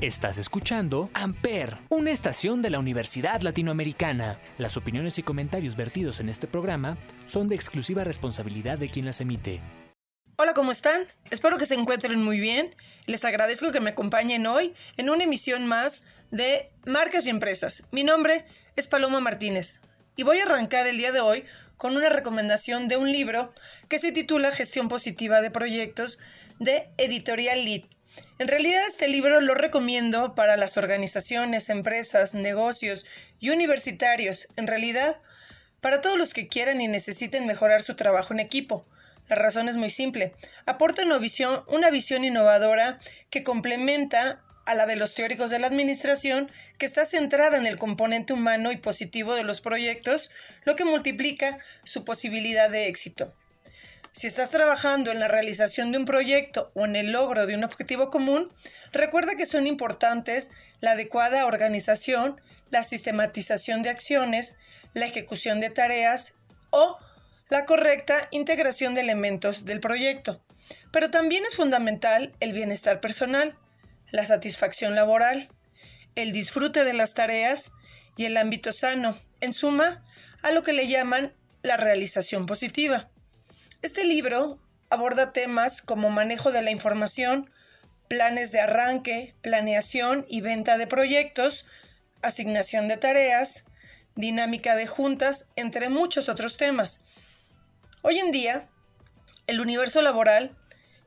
Estás escuchando Amper, una estación de la Universidad Latinoamericana. Las opiniones y comentarios vertidos en este programa son de exclusiva responsabilidad de quien las emite. Hola, ¿cómo están? Espero que se encuentren muy bien. Les agradezco que me acompañen hoy en una emisión más de Marcas y Empresas. Mi nombre es Paloma Martínez y voy a arrancar el día de hoy con una recomendación de un libro que se titula Gestión Positiva de Proyectos de Editorial Lead en realidad este libro lo recomiendo para las organizaciones, empresas, negocios y universitarios. En realidad, para todos los que quieran y necesiten mejorar su trabajo en equipo. La razón es muy simple. Aporta una visión, una visión innovadora que complementa a la de los teóricos de la administración, que está centrada en el componente humano y positivo de los proyectos, lo que multiplica su posibilidad de éxito. Si estás trabajando en la realización de un proyecto o en el logro de un objetivo común, recuerda que son importantes la adecuada organización, la sistematización de acciones, la ejecución de tareas o la correcta integración de elementos del proyecto. Pero también es fundamental el bienestar personal, la satisfacción laboral, el disfrute de las tareas y el ámbito sano, en suma, a lo que le llaman la realización positiva. Este libro aborda temas como manejo de la información, planes de arranque, planeación y venta de proyectos, asignación de tareas, dinámica de juntas, entre muchos otros temas. Hoy en día, el universo laboral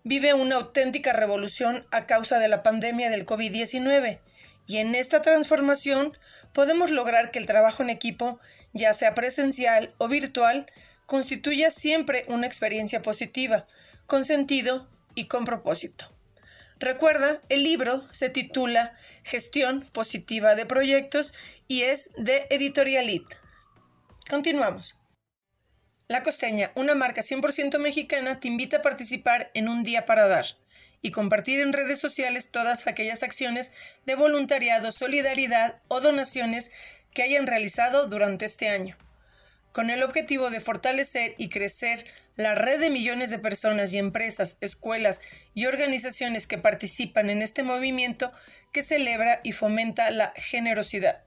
vive una auténtica revolución a causa de la pandemia del COVID-19 y en esta transformación podemos lograr que el trabajo en equipo, ya sea presencial o virtual, constituya siempre una experiencia positiva, con sentido y con propósito. Recuerda, el libro se titula Gestión Positiva de Proyectos y es de Editorial Continuamos. La Costeña, una marca 100% mexicana, te invita a participar en un día para dar y compartir en redes sociales todas aquellas acciones de voluntariado, solidaridad o donaciones que hayan realizado durante este año con el objetivo de fortalecer y crecer la red de millones de personas y empresas, escuelas y organizaciones que participan en este movimiento que celebra y fomenta la generosidad.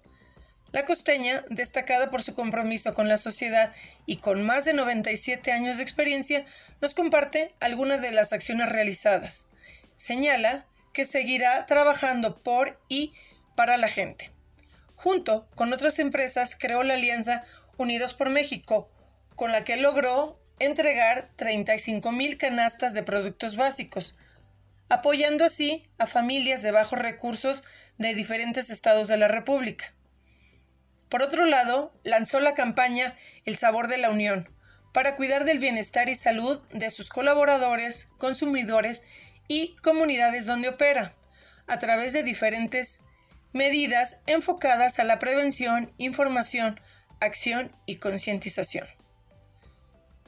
La costeña, destacada por su compromiso con la sociedad y con más de 97 años de experiencia, nos comparte algunas de las acciones realizadas. Señala que seguirá trabajando por y para la gente. Junto con otras empresas creó la alianza Unidos por México, con la que logró entregar 35 mil canastas de productos básicos, apoyando así a familias de bajos recursos de diferentes estados de la República. Por otro lado, lanzó la campaña El Sabor de la Unión, para cuidar del bienestar y salud de sus colaboradores, consumidores y comunidades donde opera, a través de diferentes medidas enfocadas a la prevención, información, acción y concientización.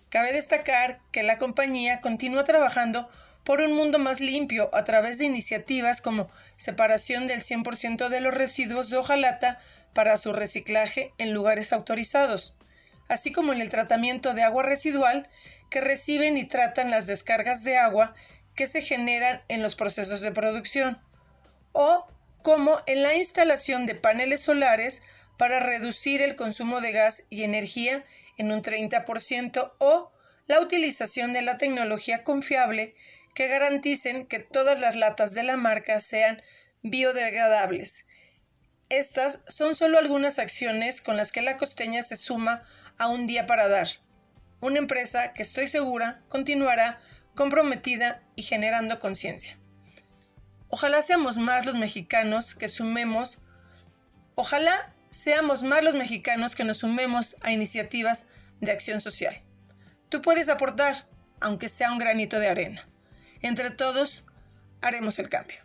Cabe destacar que la compañía continúa trabajando por un mundo más limpio a través de iniciativas como separación del 100% de los residuos de hojalata para su reciclaje en lugares autorizados, así como en el tratamiento de agua residual que reciben y tratan las descargas de agua que se generan en los procesos de producción, o como en la instalación de paneles solares para reducir el consumo de gas y energía en un 30% o la utilización de la tecnología confiable que garanticen que todas las latas de la marca sean biodegradables. Estas son solo algunas acciones con las que la costeña se suma a un día para dar. Una empresa que estoy segura continuará comprometida y generando conciencia. Ojalá seamos más los mexicanos que sumemos, ojalá seamos más los mexicanos que nos sumemos a iniciativas de acción social. Tú puedes aportar, aunque sea un granito de arena. Entre todos, haremos el cambio.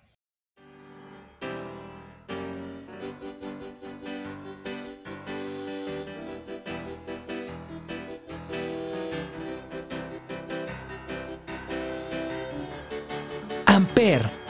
Amper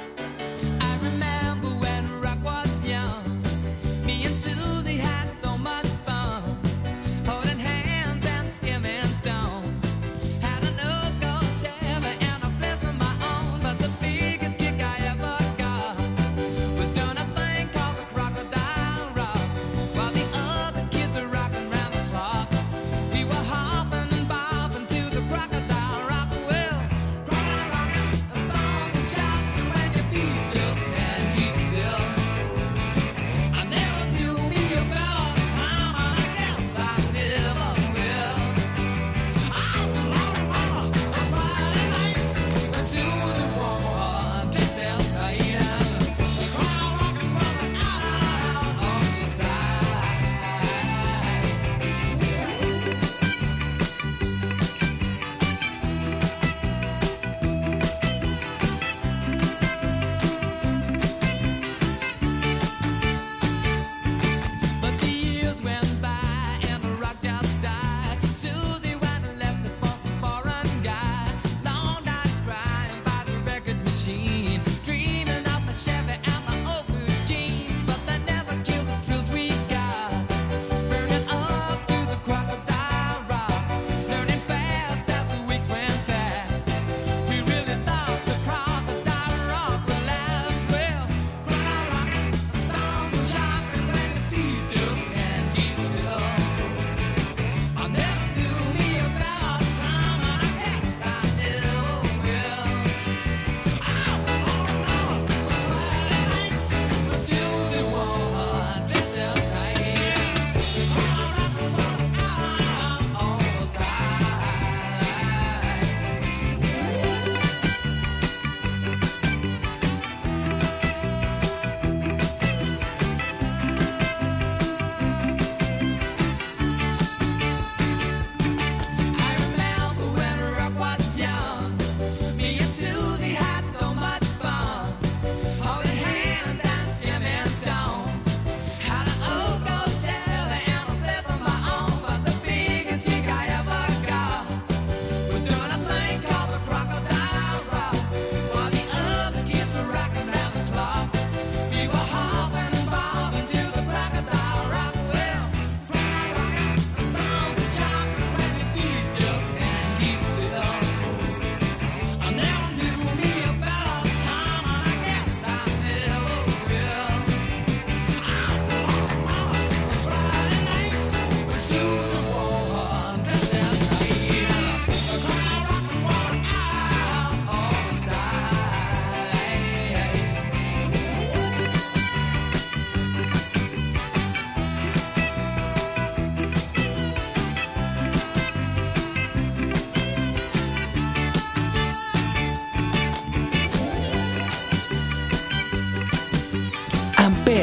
Y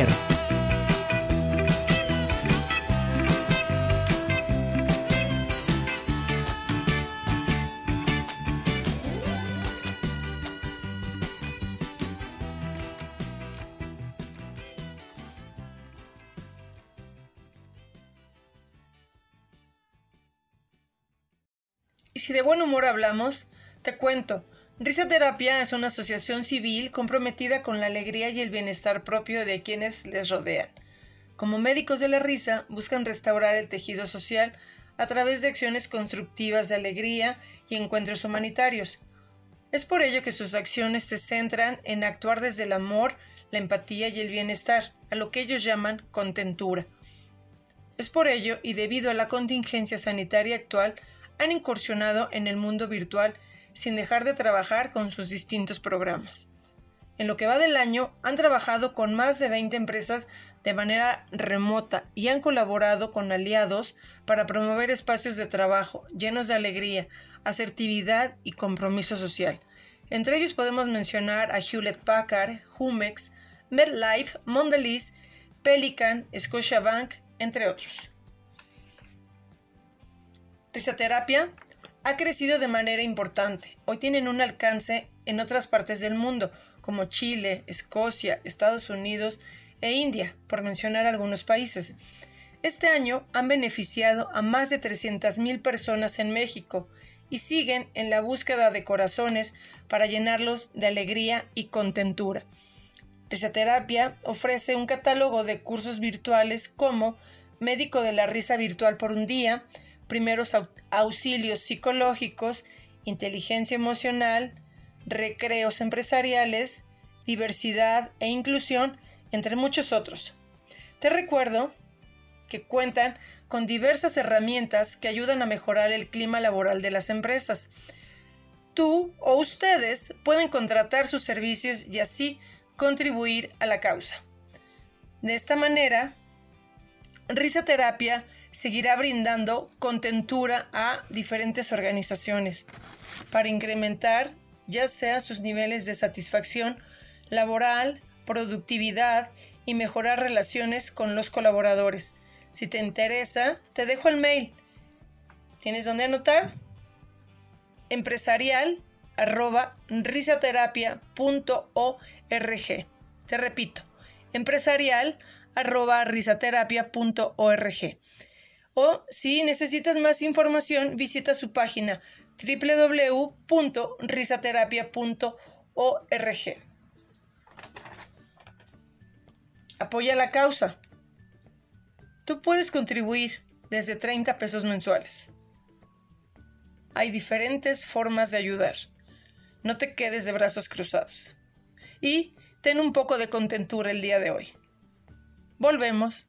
si de buen humor hablamos, te cuento. Risa Terapia es una asociación civil comprometida con la alegría y el bienestar propio de quienes les rodean. Como médicos de la risa, buscan restaurar el tejido social a través de acciones constructivas de alegría y encuentros humanitarios. Es por ello que sus acciones se centran en actuar desde el amor, la empatía y el bienestar, a lo que ellos llaman contentura. Es por ello, y debido a la contingencia sanitaria actual, han incursionado en el mundo virtual sin dejar de trabajar con sus distintos programas. En lo que va del año, han trabajado con más de 20 empresas de manera remota y han colaborado con aliados para promover espacios de trabajo llenos de alegría, asertividad y compromiso social. Entre ellos podemos mencionar a Hewlett Packard, Humex, MedLife, Mondelez, Pelican, Scotiabank, entre otros. Risaterapia ha crecido de manera importante. Hoy tienen un alcance en otras partes del mundo, como Chile, Escocia, Estados Unidos e India, por mencionar algunos países. Este año han beneficiado a más de 300.000 personas en México y siguen en la búsqueda de corazones para llenarlos de alegría y contentura. Risaterapia ofrece un catálogo de cursos virtuales como Médico de la Risa Virtual por un día, primeros auxilios psicológicos, inteligencia emocional, recreos empresariales, diversidad e inclusión, entre muchos otros. Te recuerdo que cuentan con diversas herramientas que ayudan a mejorar el clima laboral de las empresas. Tú o ustedes pueden contratar sus servicios y así contribuir a la causa. De esta manera, Risa Terapia seguirá brindando contentura a diferentes organizaciones para incrementar ya sea sus niveles de satisfacción laboral, productividad y mejorar relaciones con los colaboradores. Si te interesa, te dejo el mail. ¿Tienes dónde anotar? empresarial arroba risaterapia.org. Te repito, empresarial arroba risaterapia.org. O si necesitas más información, visita su página www.risaterapia.org. Apoya la causa. Tú puedes contribuir desde 30 pesos mensuales. Hay diferentes formas de ayudar. No te quedes de brazos cruzados. Y ten un poco de contentura el día de hoy. Volvemos.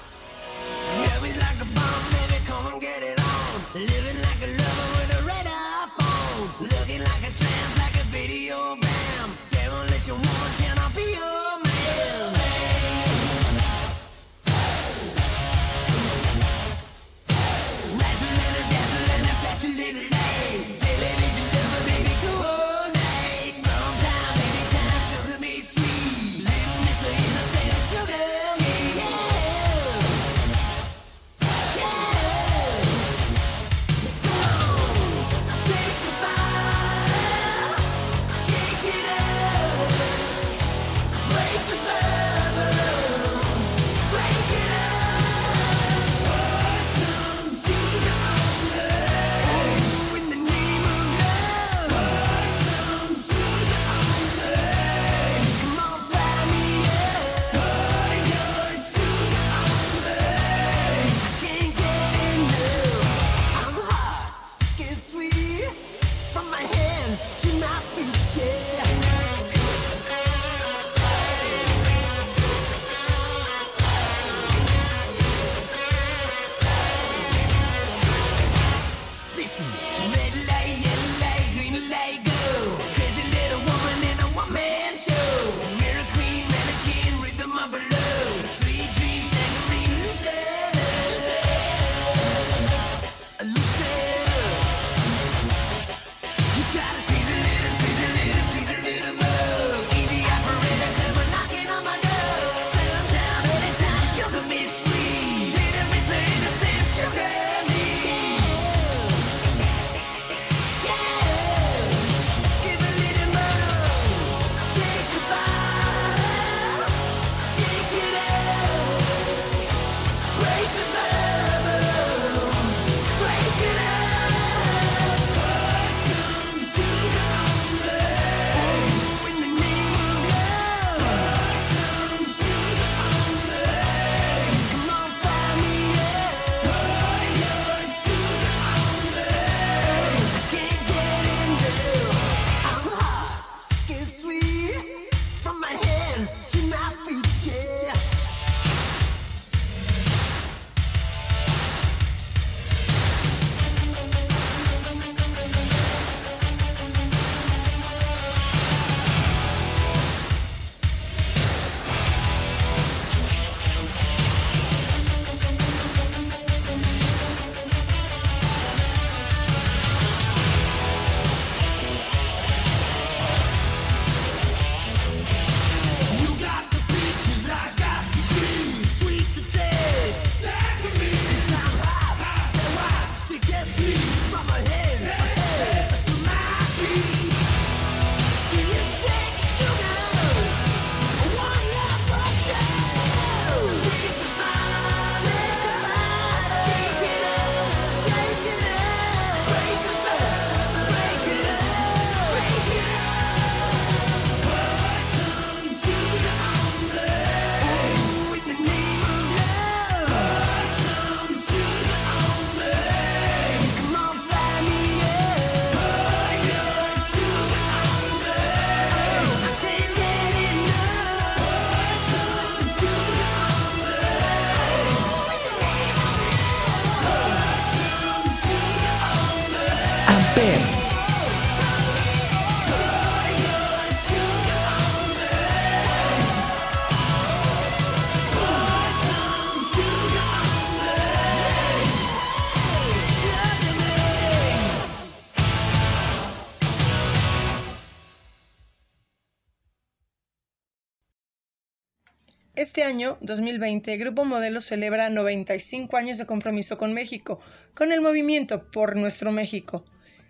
Este año, 2020, Grupo Modelo celebra 95 años de compromiso con México, con el movimiento Por Nuestro México,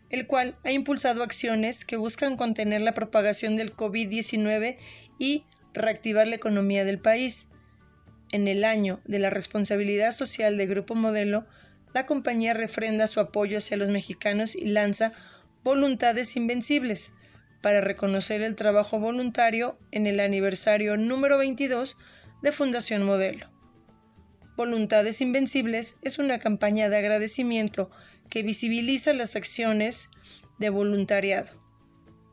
el cual ha impulsado acciones que buscan contener la propagación del COVID-19 y reactivar la economía del país. En el año de la responsabilidad social de Grupo Modelo, la compañía refrenda su apoyo hacia los mexicanos y lanza Voluntades Invencibles, para reconocer el trabajo voluntario en el aniversario número 22 de Fundación Modelo. Voluntades Invencibles es una campaña de agradecimiento que visibiliza las acciones de voluntariado,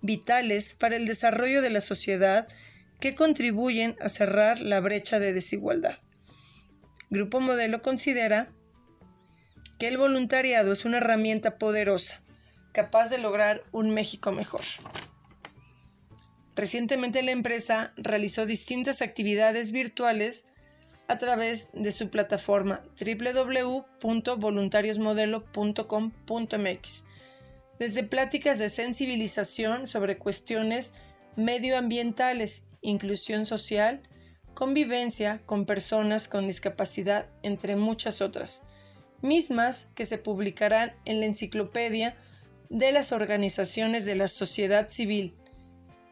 vitales para el desarrollo de la sociedad que contribuyen a cerrar la brecha de desigualdad. Grupo Modelo considera que el voluntariado es una herramienta poderosa, capaz de lograr un México mejor. Recientemente la empresa realizó distintas actividades virtuales a través de su plataforma www.voluntariosmodelo.com.mx, desde pláticas de sensibilización sobre cuestiones medioambientales, inclusión social, convivencia con personas con discapacidad, entre muchas otras, mismas que se publicarán en la enciclopedia de las organizaciones de la sociedad civil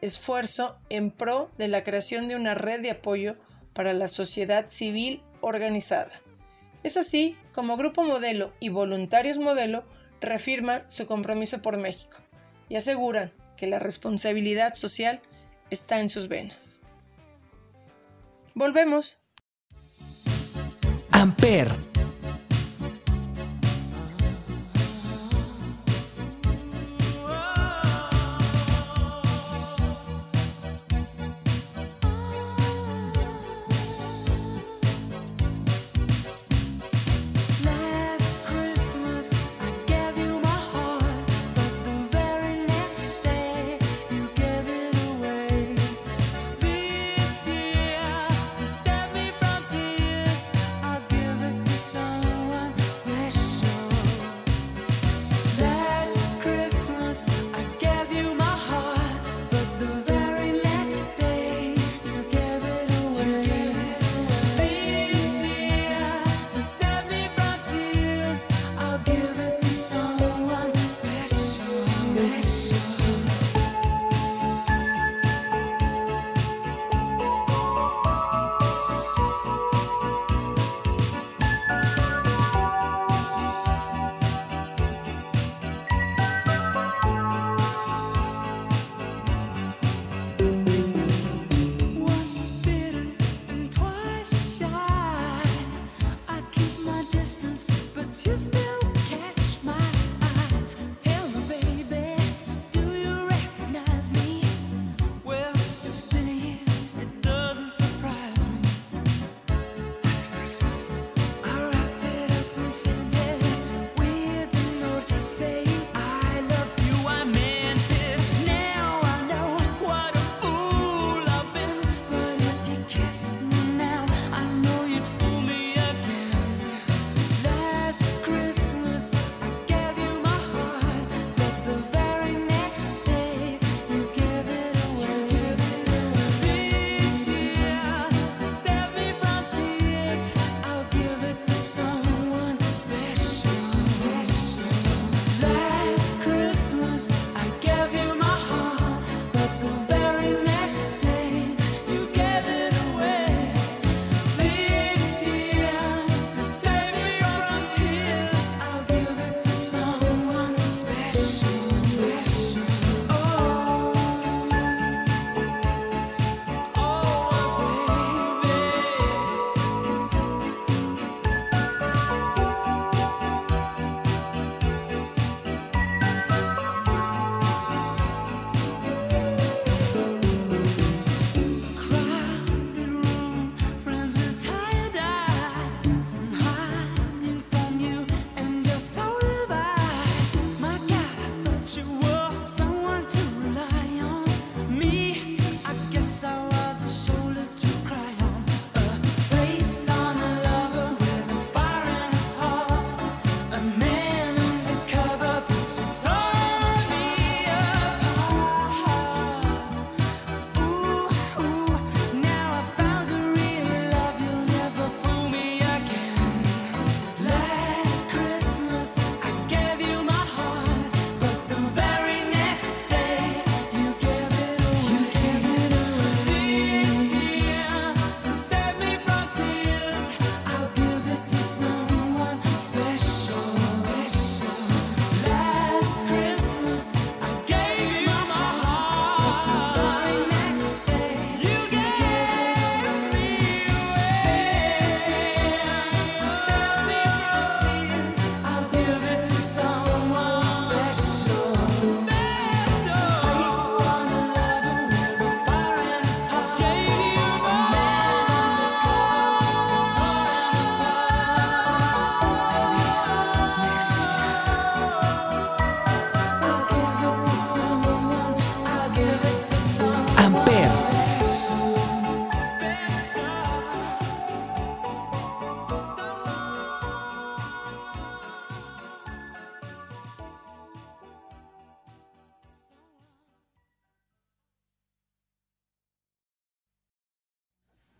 esfuerzo en pro de la creación de una red de apoyo para la sociedad civil organizada. Es así como Grupo Modelo y Voluntarios Modelo reafirman su compromiso por México y aseguran que la responsabilidad social está en sus venas. Volvemos.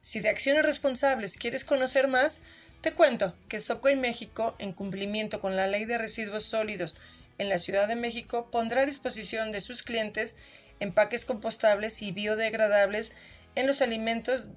Si de acciones responsables quieres conocer más, te cuento que Subway México, en cumplimiento con la Ley de Residuos Sólidos en la Ciudad de México, pondrá a disposición de sus clientes empaques compostables y biodegradables en los alimentos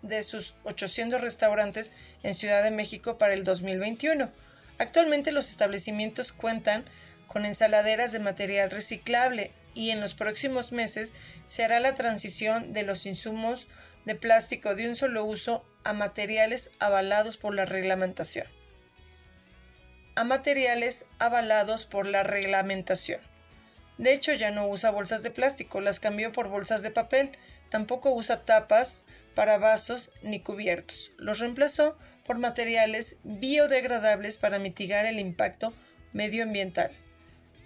de sus 800 restaurantes en Ciudad de México para el 2021. Actualmente los establecimientos cuentan con ensaladeras de material reciclable y en los próximos meses se hará la transición de los insumos de plástico de un solo uso a materiales avalados por la reglamentación. A materiales avalados por la reglamentación. De hecho, ya no usa bolsas de plástico, las cambió por bolsas de papel. Tampoco usa tapas para vasos ni cubiertos. Los reemplazó por materiales biodegradables para mitigar el impacto medioambiental.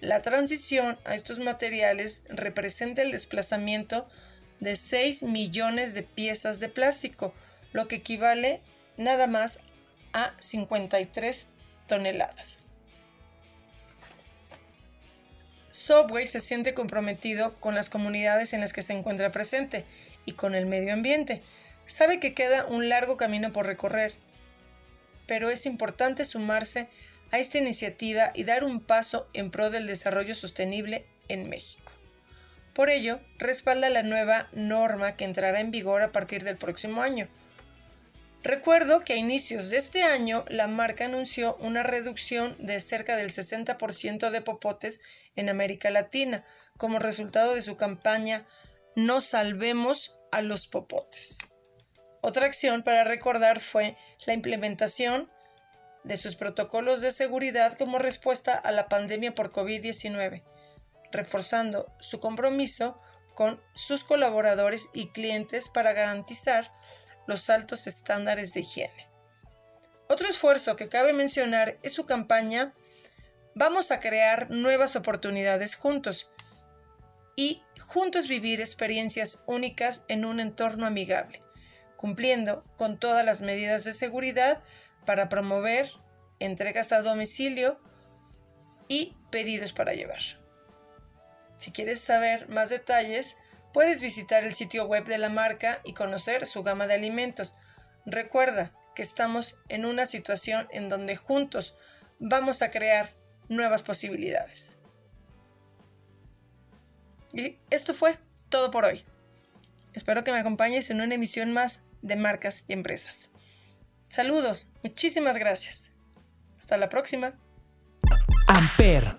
La transición a estos materiales representa el desplazamiento de 6 millones de piezas de plástico, lo que equivale nada más a 53 toneladas. Subway se siente comprometido con las comunidades en las que se encuentra presente y con el medio ambiente. Sabe que queda un largo camino por recorrer, pero es importante sumarse a esta iniciativa y dar un paso en pro del desarrollo sostenible en México. Por ello, respalda la nueva norma que entrará en vigor a partir del próximo año. Recuerdo que a inicios de este año la marca anunció una reducción de cerca del 60% de popotes en América Latina como resultado de su campaña No salvemos a los popotes. Otra acción para recordar fue la implementación de sus protocolos de seguridad como respuesta a la pandemia por COVID-19 reforzando su compromiso con sus colaboradores y clientes para garantizar los altos estándares de higiene. Otro esfuerzo que cabe mencionar es su campaña Vamos a crear nuevas oportunidades juntos y juntos vivir experiencias únicas en un entorno amigable, cumpliendo con todas las medidas de seguridad para promover entregas a domicilio y pedidos para llevar. Si quieres saber más detalles, puedes visitar el sitio web de la marca y conocer su gama de alimentos. Recuerda que estamos en una situación en donde juntos vamos a crear nuevas posibilidades. Y esto fue todo por hoy. Espero que me acompañes en una emisión más de marcas y empresas. Saludos, muchísimas gracias. Hasta la próxima. Amper,